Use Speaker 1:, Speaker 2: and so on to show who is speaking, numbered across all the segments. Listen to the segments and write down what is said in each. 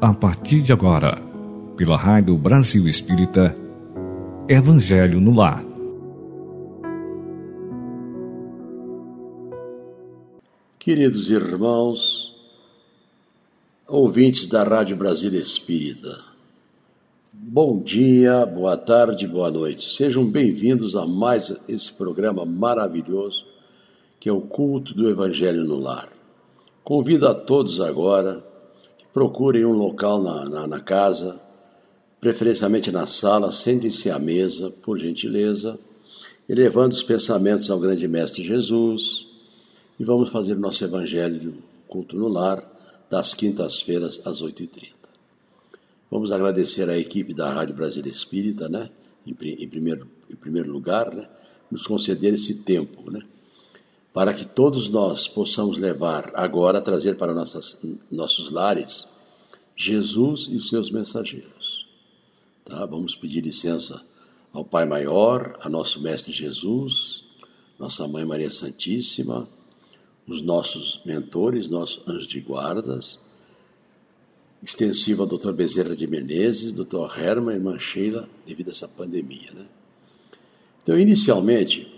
Speaker 1: a partir de agora, pela Rádio Brasil Espírita, Evangelho no Lar.
Speaker 2: Queridos irmãos, ouvintes da Rádio Brasil Espírita, bom dia, boa tarde, boa noite. Sejam bem-vindos a mais esse programa maravilhoso que é o culto do Evangelho no Lar. Convido a todos agora procurem um local na, na, na casa, preferencialmente na sala, sentem-se à mesa, por gentileza, elevando os pensamentos ao grande Mestre Jesus, e vamos fazer o nosso Evangelho culto no lar, das quintas-feiras às 8h30. Vamos agradecer à equipe da Rádio Brasília Espírita, né, em, primeiro, em primeiro lugar, né, nos conceder esse tempo, né, para que todos nós possamos levar agora, trazer para nossas, nossos lares, Jesus e os seus mensageiros. Tá? Vamos pedir licença ao Pai Maior, a nosso Mestre Jesus, nossa Mãe Maria Santíssima, os nossos mentores, nossos anjos de guardas, extensiva ao Dr. Bezerra de Menezes, Dr. Herman e irmã Sheila, devido a essa pandemia. Né? Então, inicialmente,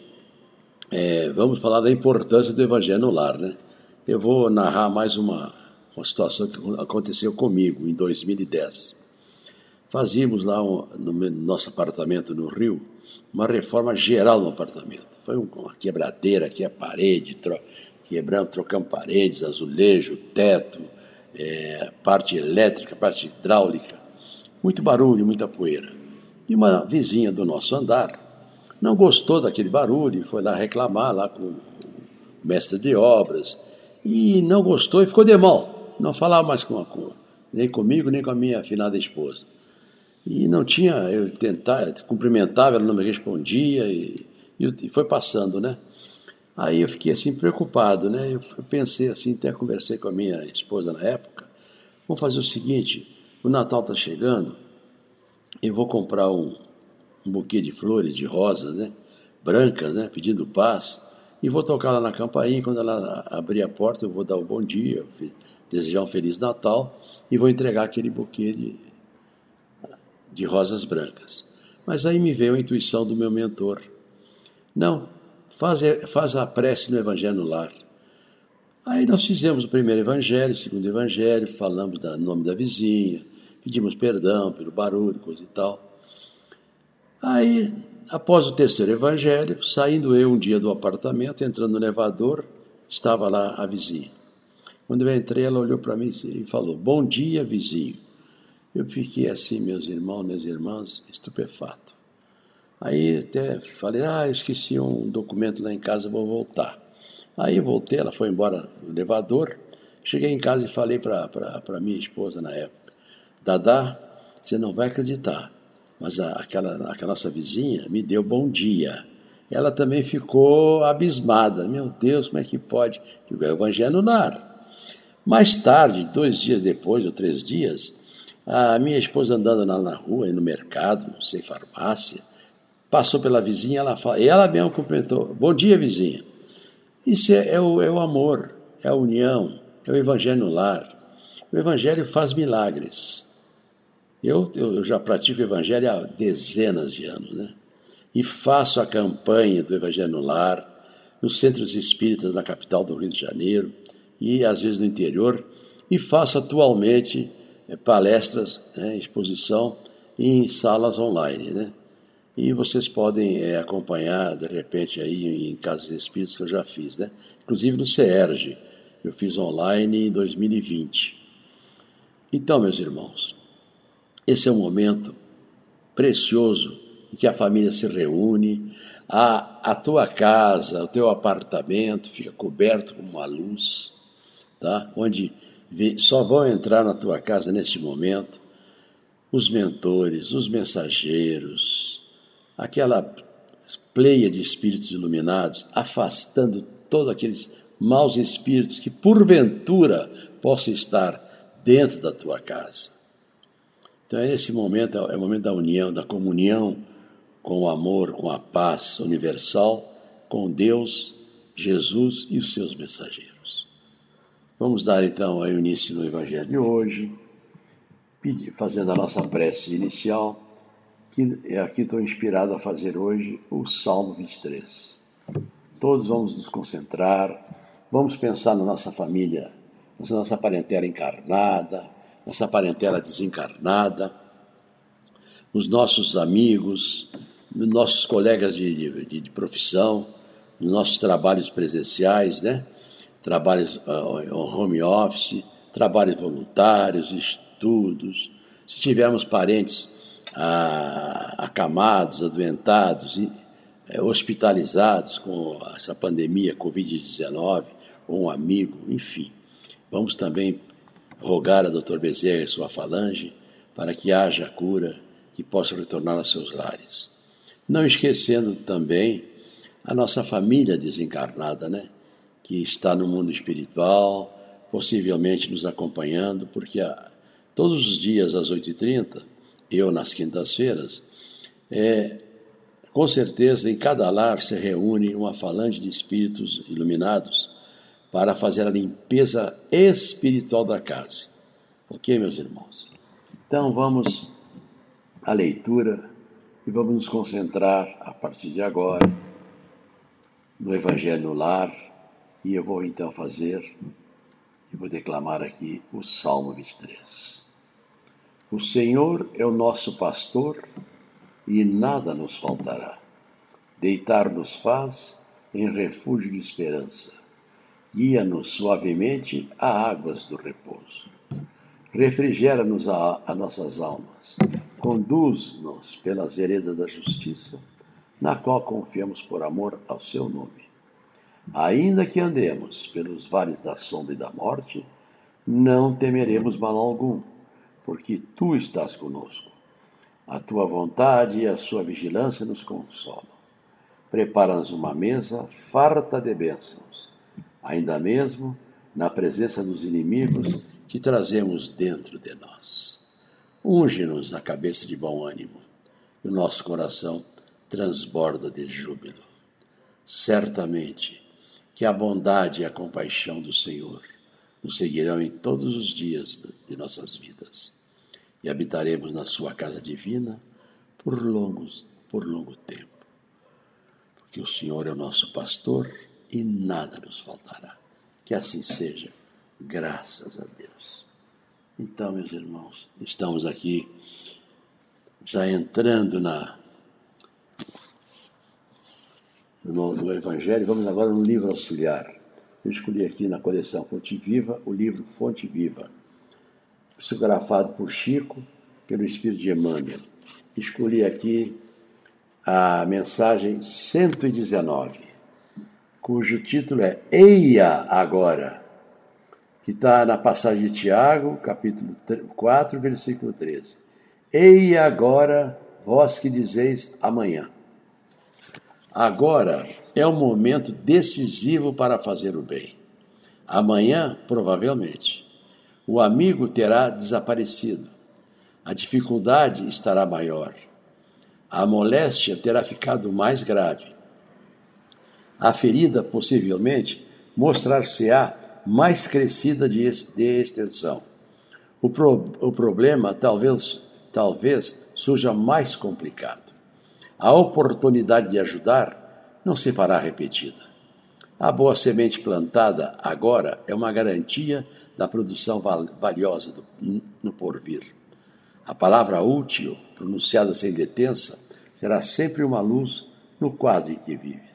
Speaker 2: é, vamos falar da importância do Evangelho no lar, né? Eu vou narrar mais uma, uma situação que aconteceu comigo em 2010. Fazíamos lá um, no nosso apartamento no Rio uma reforma geral no apartamento. Foi uma quebradeira aqui, a parede, tro, quebrando, trocando paredes, azulejo, teto, é, parte elétrica, parte hidráulica. Muito barulho, muita poeira. E uma vizinha do nosso andar, não gostou daquele barulho, foi lá reclamar lá com o mestre de obras e não gostou e ficou de mal. Não falava mais com, com nem comigo, nem com a minha afinada esposa. E não tinha, eu tentava, cumprimentava, ela não me respondia e, e foi passando, né? Aí eu fiquei assim preocupado, né? Eu pensei assim, até conversei com a minha esposa na época. Vamos fazer o seguinte: o Natal está chegando, eu vou comprar um, um buquê de flores, de rosas, né? brancas, né? pedindo paz, e vou tocar lá na campainha. Quando ela abrir a porta, eu vou dar o bom dia, desejar um Feliz Natal e vou entregar aquele buquê de, de rosas brancas. Mas aí me veio a intuição do meu mentor. Não, faz, faz a prece no Evangelho no lar. Aí nós fizemos o primeiro evangelho, o segundo evangelho, falamos do nome da vizinha, pedimos perdão pelo barulho, coisa e tal. Aí, após o terceiro evangelho, saindo eu um dia do apartamento, entrando no elevador, estava lá a vizinha. Quando eu entrei, ela olhou para mim e falou: Bom dia, vizinho. Eu fiquei assim, meus irmãos, minhas irmãs, estupefato. Aí até falei: Ah, eu esqueci um documento lá em casa, vou voltar. Aí voltei, ela foi embora no elevador. Cheguei em casa e falei para minha esposa na época: Dadá, você não vai acreditar. Mas a, aquela, aquela nossa vizinha me deu bom dia. Ela também ficou abismada. Meu Deus, como é que pode? Digo, é o evangelho no lar. Mais tarde, dois dias depois, ou três dias, a minha esposa andando lá na rua, no mercado, não sei, farmácia, passou pela vizinha, ela fala, e ela mesmo cumprimentou, bom dia, vizinha. Isso é, é, o, é o amor, é a união, é o evangelho no lar. O evangelho faz milagres. Eu, eu já pratico o Evangelho há dezenas de anos, né? E faço a campanha do Evangelho no Lar, nos centros espíritas na capital do Rio de Janeiro e às vezes no interior, e faço atualmente é, palestras, né, exposição em salas online, né? E vocês podem é, acompanhar, de repente, aí em casas espíritas que eu já fiz, né? Inclusive no CERJ, eu fiz online em 2020. Então, meus irmãos, esse é um momento precioso em que a família se reúne, a, a tua casa, o teu apartamento fica coberto com uma luz, tá? onde só vão entrar na tua casa neste momento os mentores, os mensageiros, aquela pleia de espíritos iluminados, afastando todos aqueles maus espíritos que porventura possam estar dentro da tua casa. Então, é nesse momento, é o momento da união, da comunhão com o amor, com a paz universal, com Deus, Jesus e os seus mensageiros. Vamos dar então o início no Evangelho de hoje. fazendo a nossa prece inicial, que é aqui estou inspirado a fazer hoje o Salmo 23. Todos vamos nos concentrar, vamos pensar na nossa família, na nossa parentela encarnada, nossa parentela desencarnada, nos nossos amigos, nos nossos colegas de, de, de profissão, nos nossos trabalhos presenciais, né? trabalhos uh, home office, trabalhos voluntários, estudos, se tivermos parentes ah, acamados, adoentados, eh, hospitalizados com essa pandemia Covid-19, ou um amigo, enfim. Vamos também rogar a Dr. Bezerra e sua falange para que haja cura, que possa retornar aos seus lares. Não esquecendo também a nossa família desencarnada, né? Que está no mundo espiritual, possivelmente nos acompanhando, porque a, todos os dias às 8h30, eu nas quintas-feiras, é, com certeza em cada lar se reúne uma falange de espíritos iluminados para fazer a limpeza espiritual da casa. Ok, meus irmãos? Então vamos à leitura e vamos nos concentrar a partir de agora no Evangelho no Lar e eu vou então fazer e vou declamar aqui o Salmo 23. O Senhor é o nosso pastor e nada nos faltará. Deitar-nos faz em refúgio de esperança. Guia-nos suavemente a águas do repouso. Refrigera-nos a, a nossas almas. Conduz-nos pelas veredas da justiça, na qual confiamos por amor ao seu nome. Ainda que andemos pelos vales da sombra e da morte, não temeremos mal algum, porque tu estás conosco. A tua vontade e a sua vigilância nos consolam. Prepara-nos uma mesa farta de bênçãos, ainda mesmo na presença dos inimigos que trazemos dentro de nós. Unge-nos na cabeça de bom ânimo, e o nosso coração transborda de júbilo. Certamente, que a bondade e a compaixão do Senhor nos seguirão em todos os dias de nossas vidas e habitaremos na sua casa divina por longos, por longo tempo. Porque o Senhor é o nosso pastor e nada nos faltará. Que assim seja, graças a Deus. Então, meus irmãos, estamos aqui já entrando na no, no Evangelho. Vamos agora no livro auxiliar. Eu escolhi aqui na coleção Fonte Viva o livro Fonte Viva, psicografado por Chico, pelo Espírito de Emmanuel. Escolhi aqui a mensagem 119, cujo título é Eia Agora, que está na passagem de Tiago, capítulo 4, versículo 13. Eia agora, vós que dizeis amanhã. Agora é o momento decisivo para fazer o bem. Amanhã, provavelmente, o amigo terá desaparecido. A dificuldade estará maior. A moléstia terá ficado mais grave. A ferida, possivelmente, mostrar-se-á mais crescida de, extensão. O, pro, o problema talvez, talvez surja mais complicado a oportunidade de ajudar não se fará repetida. A boa semente plantada agora é uma garantia da produção valiosa do, no porvir. A palavra útil, pronunciada sem detença, será sempre uma luz no quadro em que vives.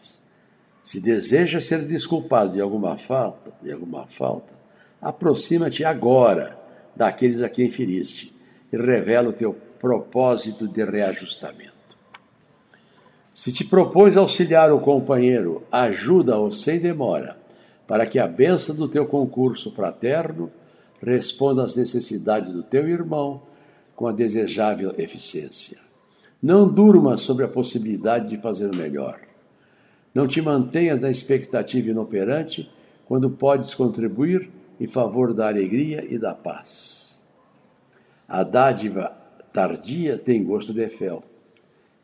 Speaker 2: Se deseja ser desculpado de alguma falta, de alguma falta, aproxima-te agora daqueles a quem feriste e revela o teu propósito de reajustamento. Se te propôs auxiliar o companheiro, ajuda-o sem demora, para que a benção do teu concurso fraterno responda às necessidades do teu irmão com a desejável eficiência. Não durma sobre a possibilidade de fazer o melhor. Não te mantenhas na expectativa inoperante quando podes contribuir em favor da alegria e da paz. A dádiva tardia tem gosto de fel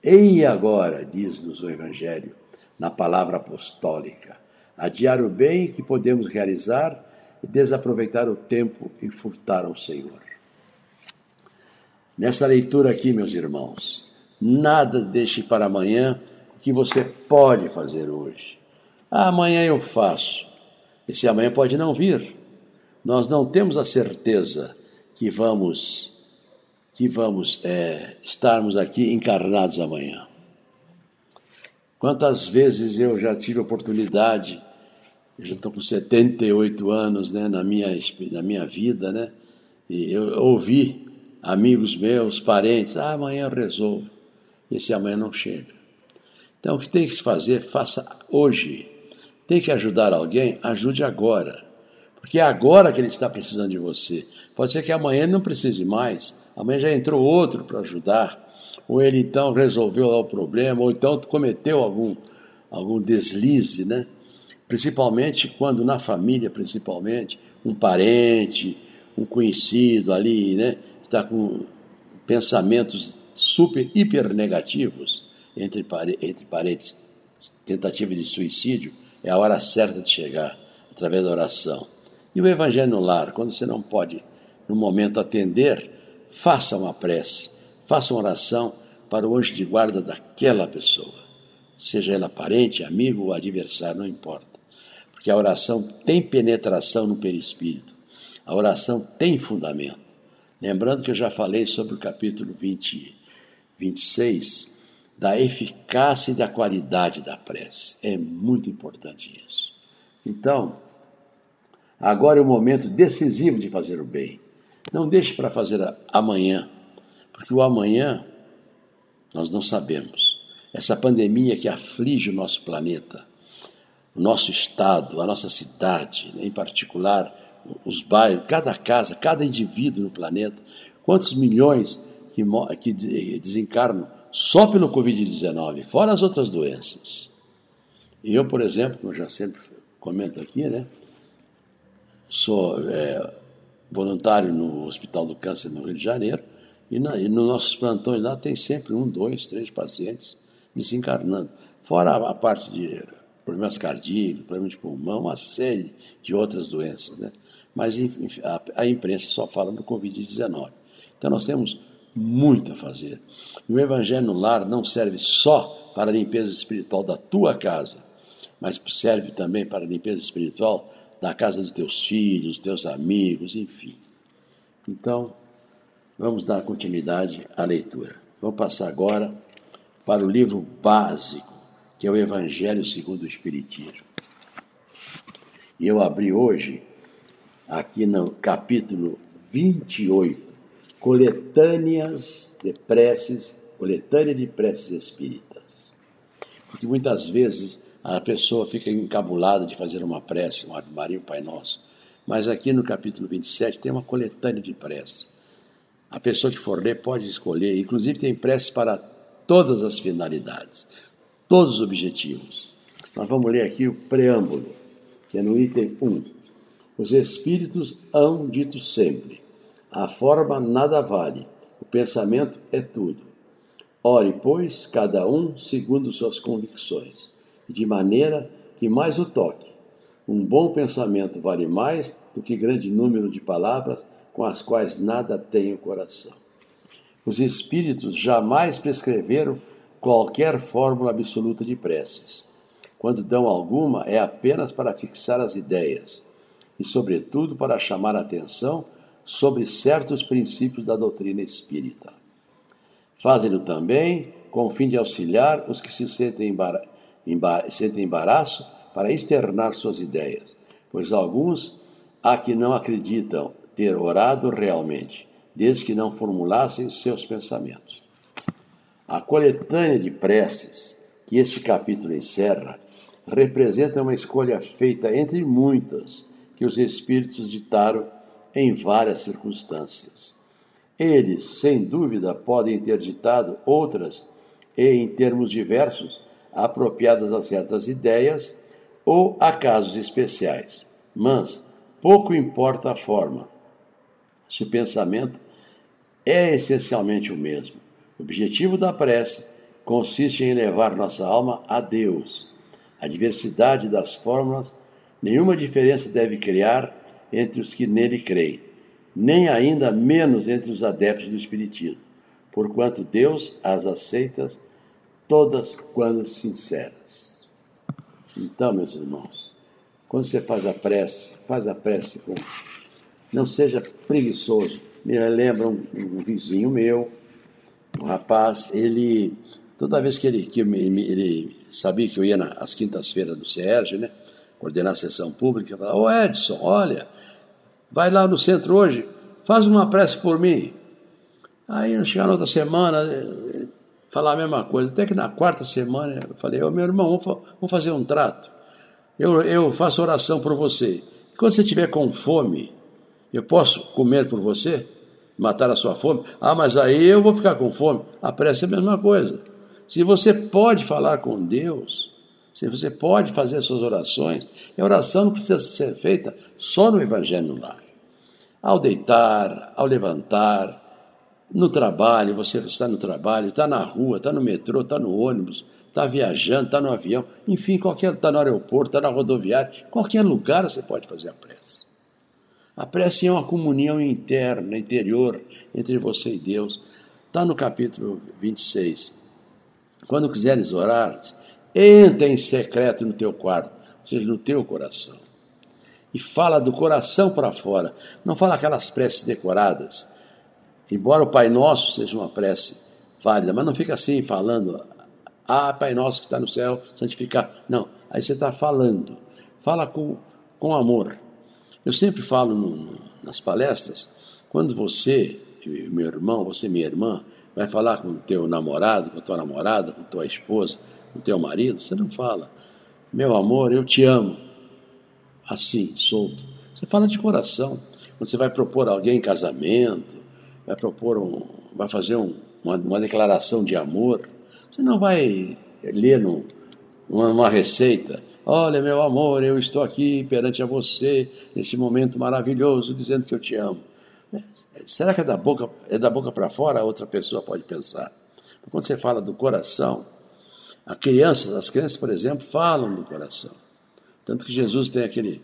Speaker 2: Ei agora, diz-nos o Evangelho, na palavra apostólica, adiar o bem que podemos realizar e desaproveitar o tempo e furtar ao Senhor. Nessa leitura aqui, meus irmãos, nada deixe para amanhã que você pode fazer hoje. Ah, amanhã eu faço. Esse amanhã pode não vir. Nós não temos a certeza que vamos que vamos é, estarmos aqui encarnados amanhã. Quantas vezes eu já tive oportunidade, eu já estou com 78 anos né, na, minha, na minha vida, né, e eu ouvi amigos meus, parentes, ah, amanhã eu resolvo. Esse amanhã não chega. Então o que tem que fazer, faça hoje. Tem que ajudar alguém, ajude agora. Porque é agora que ele está precisando de você. Pode ser que amanhã ele não precise mais. Amanhã já entrou outro para ajudar. Ou ele então resolveu lá o problema, ou então cometeu algum, algum deslize, né? Principalmente quando na família, principalmente, um parente, um conhecido ali, né? Está com pensamentos super, hiper negativos entre, entre parentes, tentativa de suicídio, é a hora certa de chegar através da oração. E o Evangelho no lar, quando você não pode, no momento, atender, faça uma prece, faça uma oração para o anjo de guarda daquela pessoa. Seja ela parente, amigo ou adversário, não importa. Porque a oração tem penetração no perispírito. A oração tem fundamento. Lembrando que eu já falei sobre o capítulo 20, 26, da eficácia e da qualidade da prece. É muito importante isso. Então, agora é o momento decisivo de fazer o bem. Não deixe para fazer amanhã, porque o amanhã nós não sabemos. Essa pandemia que aflige o nosso planeta, o nosso estado, a nossa cidade, em particular os bairros, cada casa, cada indivíduo no planeta, quantos milhões que, que desencarnam só pelo Covid-19, fora as outras doenças. Eu, por exemplo, como já sempre comento aqui, né, sou é, voluntário no Hospital do Câncer no Rio de Janeiro, e, na, e nos nossos plantões lá tem sempre um, dois, três pacientes desencarnando. Fora a, a parte de problemas cardíacos, problemas de pulmão, uma série de outras doenças. Né? Mas a, a imprensa só fala do Covid-19. Então nós temos muito a fazer. E o Evangelho no lar não serve só para a limpeza espiritual da tua casa, mas serve também para a limpeza espiritual da casa dos teus filhos, teus amigos, enfim. Então, vamos dar continuidade à leitura. Vamos passar agora para o livro básico, que é o Evangelho segundo o Espiritismo. E eu abri hoje, aqui no capítulo 28, coletâneas de preces, coletânea de preces espíritas. Porque muitas vezes a pessoa fica encabulada de fazer uma prece, um Ave Maria, um Pai Nosso. Mas aqui no capítulo 27 tem uma coletânea de preces. A pessoa que for ler pode escolher, inclusive tem preces para todas as finalidades, todos os objetivos. Nós vamos ler aqui o preâmbulo, que é no item 1. Os Espíritos hão dito sempre: a forma nada vale, o pensamento é tudo. Ore, pois, cada um segundo suas convicções, de maneira que mais o toque. Um bom pensamento vale mais do que grande número de palavras com as quais nada tem o coração. Os espíritos jamais prescreveram qualquer fórmula absoluta de preces. Quando dão alguma, é apenas para fixar as ideias e, sobretudo, para chamar a atenção sobre certos princípios da doutrina espírita. Fazem-no também com o fim de auxiliar os que se sentem, embar embar sentem embaraço para externar suas ideias, pois alguns há que não acreditam ter orado realmente, desde que não formulassem seus pensamentos. A coletânea de preces que este capítulo encerra representa uma escolha feita entre muitas que os Espíritos ditaram em várias circunstâncias. Eles, sem dúvida, podem ter ditado outras e, em termos diversos, apropriadas a certas ideias ou a casos especiais, mas pouco importa a forma, se o pensamento é essencialmente o mesmo. O objetivo da prece consiste em elevar nossa alma a Deus. A diversidade das fórmulas nenhuma diferença deve criar entre os que nele creem, nem ainda menos entre os adeptos do Espiritismo. porquanto Deus as aceita todas quando sinceras. Então, meus irmãos, quando você faz a prece, faz a prece com. Não seja preguiçoso. Me lembra um, um vizinho meu, um rapaz, ele. Toda vez que ele, que ele, ele sabia que eu ia nas quintas-feiras do Sérgio, né? Coordenar a sessão pública, ele falava, ô Edson, olha, vai lá no centro hoje, faz uma prece por mim. Aí no chegar na outra semana, ele falar a mesma coisa. Até que na quarta semana eu falei, ô meu irmão, vamos fazer um trato. Eu, eu faço oração por você. Quando você estiver com fome, eu posso comer por você? Matar a sua fome? Ah, mas aí eu vou ficar com fome. A prece é a mesma coisa. Se você pode falar com Deus, se você pode fazer suas orações, a oração não precisa ser feita só no Evangelho no lar. Ao deitar, ao levantar, no trabalho, você está no trabalho, está na rua, está no metrô, está no ônibus, está viajando, está no avião, enfim, qualquer está no aeroporto, está na rodoviária, qualquer lugar você pode fazer a prece. A prece é uma comunhão interna, interior, entre você e Deus. Está no capítulo 26. Quando quiseres orar, entra em secreto no teu quarto, ou seja, no teu coração. E fala do coração para fora. Não fala aquelas preces decoradas Embora o Pai Nosso seja uma prece válida, mas não fica assim falando, ah, Pai Nosso que está no céu, santificar. Não, aí você está falando. Fala com, com amor. Eu sempre falo no, no, nas palestras, quando você, meu irmão, você, minha irmã, vai falar com o teu namorado, com a tua namorada, com tua esposa, o teu marido, você não fala, meu amor, eu te amo. Assim, solto. Você fala de coração. Quando você vai propor alguém em casamento, vai propor um, vai fazer um, uma, uma, declaração de amor, você não vai ler uma, uma receita. Olha, meu amor, eu estou aqui perante a você nesse momento maravilhoso, dizendo que eu te amo. Será que é da boca, é da boca para fora? Outra pessoa pode pensar. Quando você fala do coração, a criança, as crianças, por exemplo, falam do coração. Tanto que Jesus tem aquele,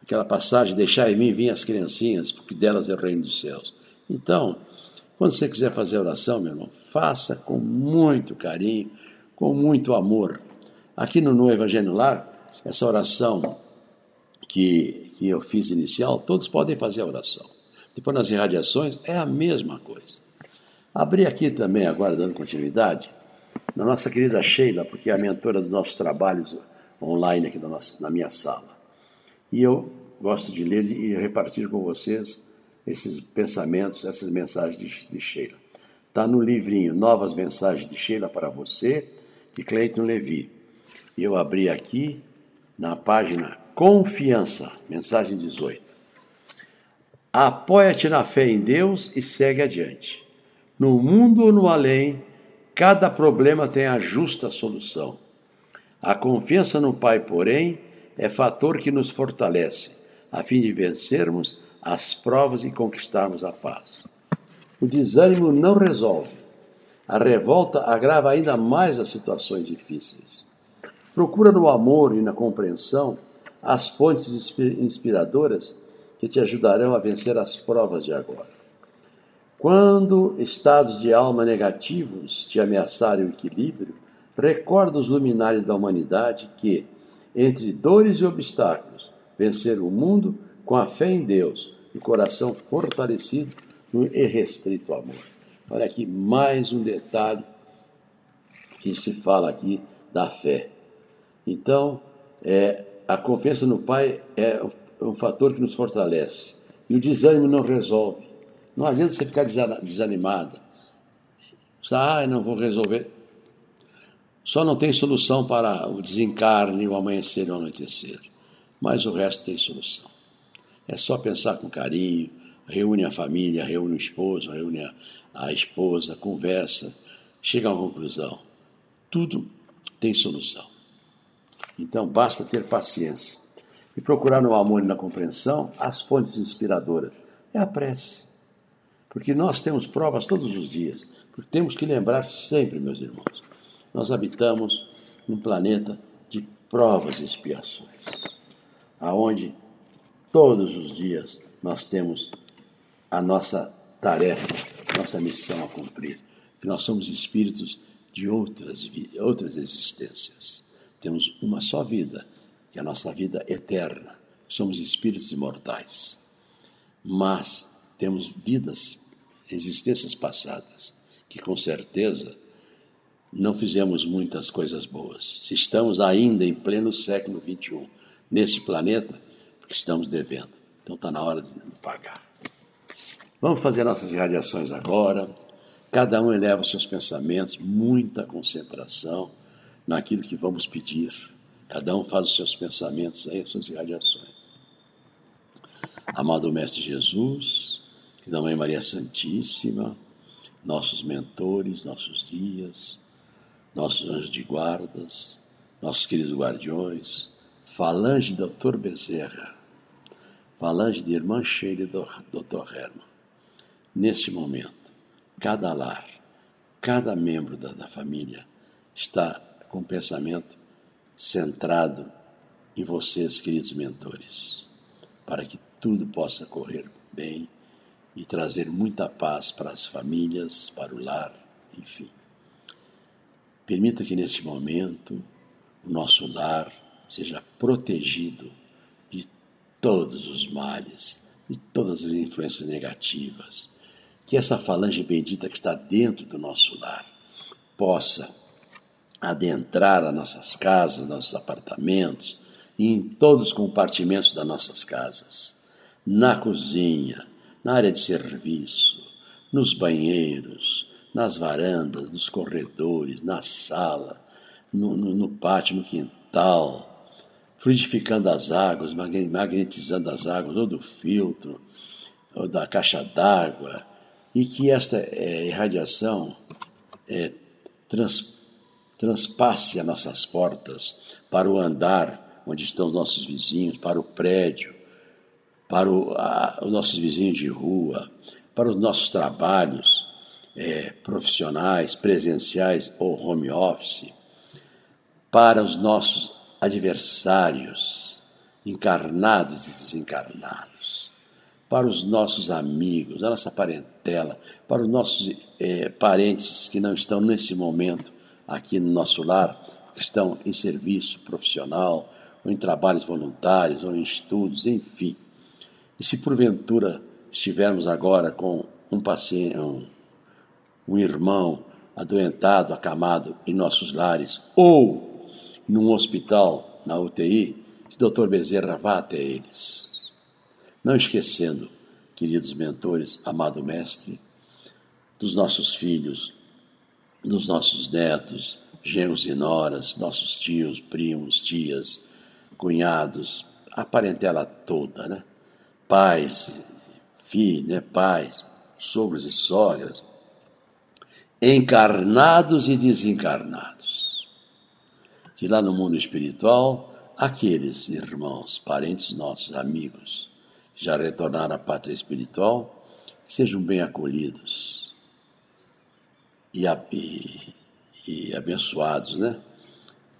Speaker 2: aquela passagem: deixar em mim vir as criancinhas, porque delas é o reino dos céus. Então, quando você quiser fazer oração, meu irmão, faça com muito carinho, com muito amor. Aqui no, no Evangelho Lar, essa oração que, que eu fiz inicial, todos podem fazer a oração. Depois nas irradiações é a mesma coisa. Abri aqui também, agora dando continuidade, na nossa querida Sheila, porque é a mentora dos nossos trabalhos online aqui na, nossa, na minha sala. E eu gosto de ler e repartir com vocês esses pensamentos, essas mensagens de, de Sheila. Está no livrinho Novas Mensagens de Sheila para você, de Cleiton Levi. E eu abri aqui na página Confiança, mensagem 18. Apoia-te na fé em Deus e segue adiante. No mundo ou no além, cada problema tem a justa solução. A confiança no Pai, porém, é fator que nos fortalece, a fim de vencermos as provas e conquistarmos a paz. O desânimo não resolve. A revolta agrava ainda mais as situações difíceis. Procura no amor e na compreensão as fontes inspiradoras que te ajudarão a vencer as provas de agora. Quando estados de alma negativos te ameaçarem o equilíbrio, recorda os luminares da humanidade que, entre dores e obstáculos, venceram o mundo com a fé em Deus e coração fortalecido no irrestrito amor. Olha aqui mais um detalhe que se fala aqui da fé. Então, é, a confiança no Pai é um fator que nos fortalece. E o desânimo não resolve. Não adianta você ficar desanimada. Ah, não vou resolver. Só não tem solução para o desencarne, o amanhecer e o anoitecer. Mas o resto tem solução. É só pensar com carinho, reúne a família, reúne o esposo, reúne a, a esposa, conversa, chega a uma conclusão. Tudo tem solução. Então basta ter paciência e procurar no amor e na compreensão as fontes inspiradoras. É a prece. Porque nós temos provas todos os dias. Porque temos que lembrar sempre, meus irmãos, nós habitamos um planeta de provas e expiações, aonde Todos os dias nós temos a nossa tarefa nossa missão a cumprir. Que nós somos espíritos de outras, outras existências. Temos uma só vida, que é a nossa vida eterna. Somos espíritos imortais. Mas temos vidas, existências passadas, que com certeza não fizemos muitas coisas boas. Se estamos ainda em pleno século XXI nesse planeta, porque estamos devendo. Então está na hora de pagar. Vamos fazer nossas irradiações agora. Cada um eleva os seus pensamentos, muita concentração naquilo que vamos pedir. Cada um faz os seus pensamentos aí, as suas irradiações. Amado Mestre Jesus, que da Mãe Maria Santíssima, nossos mentores, nossos guias, nossos anjos de guardas, nossos queridos guardiões, falange Dr. Bezerra, falange de Irmã Sheila e Dr. Herman. Neste momento, cada lar, cada membro da, da família está com o pensamento centrado em vocês, queridos mentores, para que tudo possa correr bem e trazer muita paz para as famílias, para o lar, enfim. Permita que neste momento o nosso lar seja protegido de todos os males, de todas as influências negativas. Que essa falange bendita que está dentro do nosso lar possa adentrar as nossas casas, nossos apartamentos e em todos os compartimentos das nossas casas, na cozinha, na área de serviço, nos banheiros, nas varandas, nos corredores, na sala, no, no, no pátio, no quintal, fluidificando as águas, magnetizando as águas, ou do filtro, ou da caixa d'água, e que esta é, irradiação é, trans, transpasse as nossas portas para o andar onde estão os nossos vizinhos, para o prédio, para o, a, os nossos vizinhos de rua, para os nossos trabalhos, é, profissionais, presenciais ou home office, para os nossos adversários, encarnados e desencarnados, para os nossos amigos, a nossa parentela, para os nossos é, parentes que não estão nesse momento aqui no nosso lar, que estão em serviço profissional, ou em trabalhos voluntários, ou em estudos, enfim. E se porventura estivermos agora com um paciente, um um irmão adoentado, acamado em nossos lares, ou num hospital, na UTI, que doutor Bezerra vá até eles. Não esquecendo, queridos mentores, amado mestre, dos nossos filhos, dos nossos netos, genros e noras, nossos tios, primos, tias, cunhados, a parentela toda, né? Pais, filhos, né? Pais, sogros e sogras, encarnados e desencarnados. Que lá no mundo espiritual, aqueles irmãos, parentes nossos, amigos, que já retornaram à pátria espiritual, sejam bem acolhidos e, e, e abençoados, né?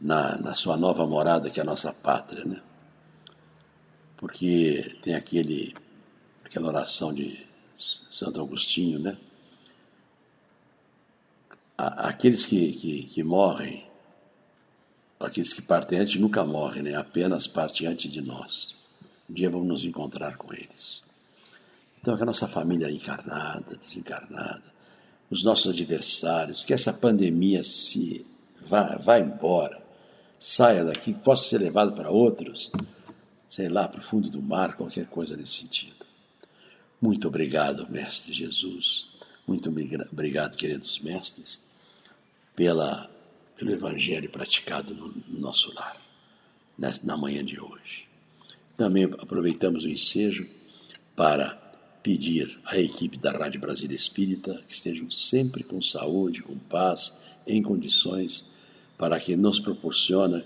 Speaker 2: Na, na sua nova morada, que é a nossa pátria, né? Porque tem aquele, aquela oração de Santo Agostinho, né? aqueles que, que, que, morrem, aqueles que partem antes nunca morrem, né? apenas partem antes de nós. Um dia vamos nos encontrar com eles. Então, que a nossa família encarnada, desencarnada, os nossos adversários, que essa pandemia se vá, vá embora, saia daqui, possa ser levado para outros, sei lá, para o fundo do mar, qualquer coisa nesse sentido. Muito obrigado, Mestre Jesus. Muito obrigado, queridos mestres pela, pelo Evangelho praticado no, no nosso lar, nessa, na manhã de hoje. Também aproveitamos o ensejo para pedir à equipe da Rádio Brasília Espírita que estejam sempre com saúde, com paz, em condições para que nos proporcione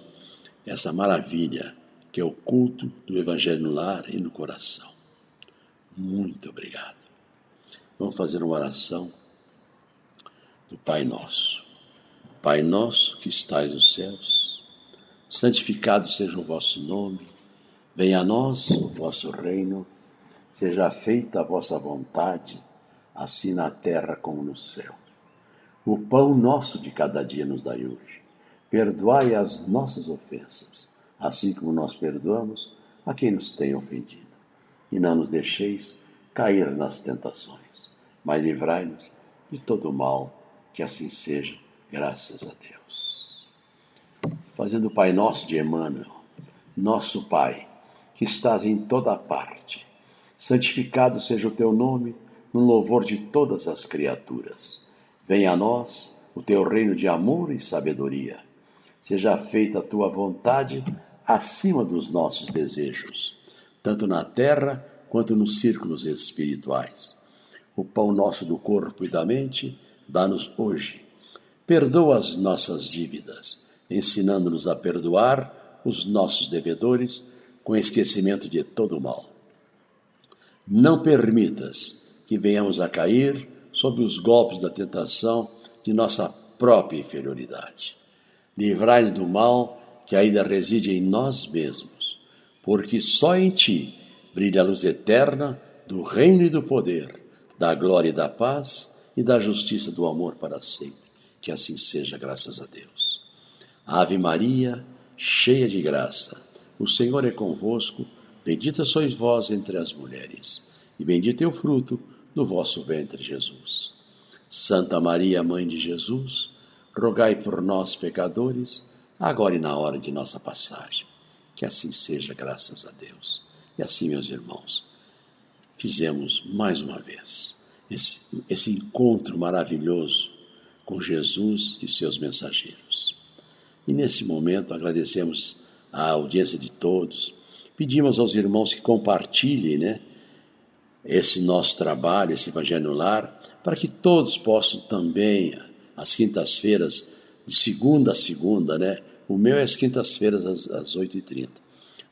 Speaker 2: essa maravilha que é o culto do Evangelho no lar e no coração. Muito obrigado. Vamos fazer uma oração do Pai Nosso. Pai nosso que estais nos céus, santificado seja o vosso nome, venha a nós o vosso reino, seja feita a vossa vontade, assim na terra como no céu. O pão nosso de cada dia nos dai hoje. Perdoai as nossas ofensas, assim como nós perdoamos a quem nos tem ofendido. E não nos deixeis cair nas tentações, mas livrai-nos de todo o mal, que assim seja, graças a Deus. Fazendo o Pai Nosso de Emmanuel, nosso Pai, que estás em toda parte, santificado seja o teu nome no louvor de todas as criaturas. Venha a nós o teu reino de amor e sabedoria. Seja feita a tua vontade acima dos nossos desejos, tanto na terra quanto nos círculos espirituais. O pão nosso do corpo e da mente, dá-nos hoje. Perdoa as nossas dívidas, ensinando-nos a perdoar os nossos devedores com esquecimento de todo o mal. Não permitas que venhamos a cair sob os golpes da tentação de nossa própria inferioridade. Livrai-nos do mal que ainda reside em nós mesmos, porque só em Ti brilha a luz eterna do reino e do poder, da glória e da paz e da justiça do amor para sempre. Que assim seja, graças a Deus. Ave Maria, cheia de graça, o Senhor é convosco, bendita sois vós entre as mulheres, e bendito é o fruto do vosso ventre, Jesus. Santa Maria, Mãe de Jesus, rogai por nós, pecadores, agora e na hora de nossa passagem. Que assim seja, graças a Deus. E assim, meus irmãos, fizemos mais uma vez esse, esse encontro maravilhoso com Jesus e seus mensageiros. E nesse momento agradecemos a audiência de todos, pedimos aos irmãos que compartilhem, né? esse nosso trabalho, esse Evangelho no Lar, para que todos possam também, às quintas-feiras, de segunda a segunda, né? O meu é às quintas-feiras, às, às 8h30.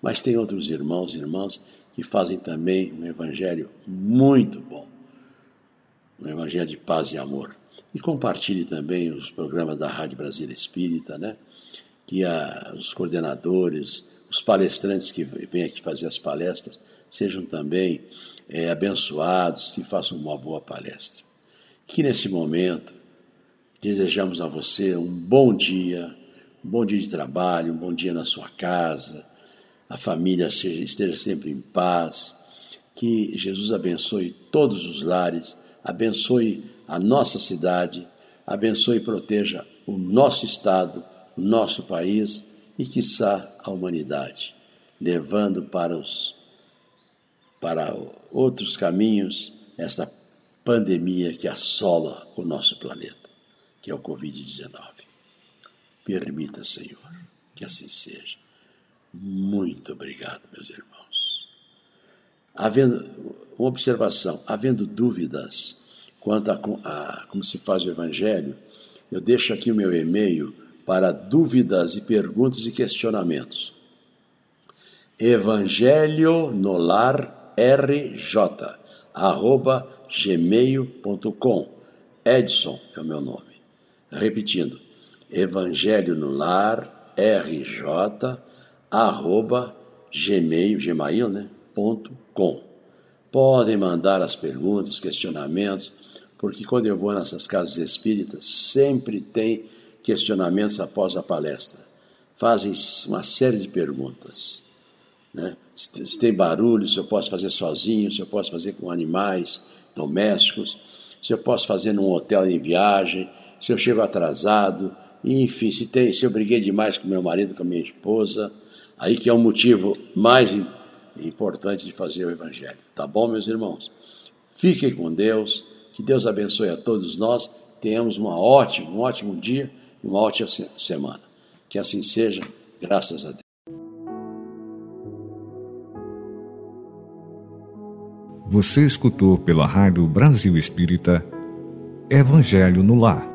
Speaker 2: Mas tem outros irmãos e irmãs que fazem também um Evangelho muito bom. Um Evangelho de paz e amor. E compartilhe também os programas da Rádio Brasília Espírita, né? Que a, os coordenadores, os palestrantes que vêm aqui fazer as palestras, sejam também é, abençoados, que façam uma boa palestra. Que nesse momento desejamos a você um bom dia, um bom dia de trabalho, um bom dia na sua casa, a família seja, esteja sempre em paz, que Jesus abençoe todos os lares, abençoe a nossa cidade, abençoe e proteja o nosso estado, o nosso país e, quiçá, a humanidade, levando para os para outros caminhos esta pandemia que assola o nosso planeta, que é o Covid-19. Permita, Senhor, que assim seja. Muito obrigado, meus irmãos. Havendo uma observação, havendo dúvidas quanto a, a como se faz o Evangelho, eu deixo aqui o meu e-mail para dúvidas e perguntas e questionamentos. Evangelho no lar rj@gmail.com. Edson é o meu nome. Repetindo, evangelho no lar rj arroba gmail, gmail né, ponto com. Podem mandar as perguntas, questionamentos, porque quando eu vou nessas casas espíritas, sempre tem questionamentos após a palestra. Fazem uma série de perguntas. Né? Se tem barulho, se eu posso fazer sozinho, se eu posso fazer com animais domésticos, se eu posso fazer num hotel em viagem, se eu chego atrasado, enfim, se, tem, se eu briguei demais com meu marido, com a minha esposa, aí que é o motivo mais importante de fazer o Evangelho. Tá bom, meus irmãos? Fiquem com Deus, que Deus abençoe a todos nós, tenhamos uma ótima, um ótimo dia e uma ótima semana. Que assim seja, graças a Deus.
Speaker 1: Você escutou pela Rádio Brasil Espírita Evangelho no Lar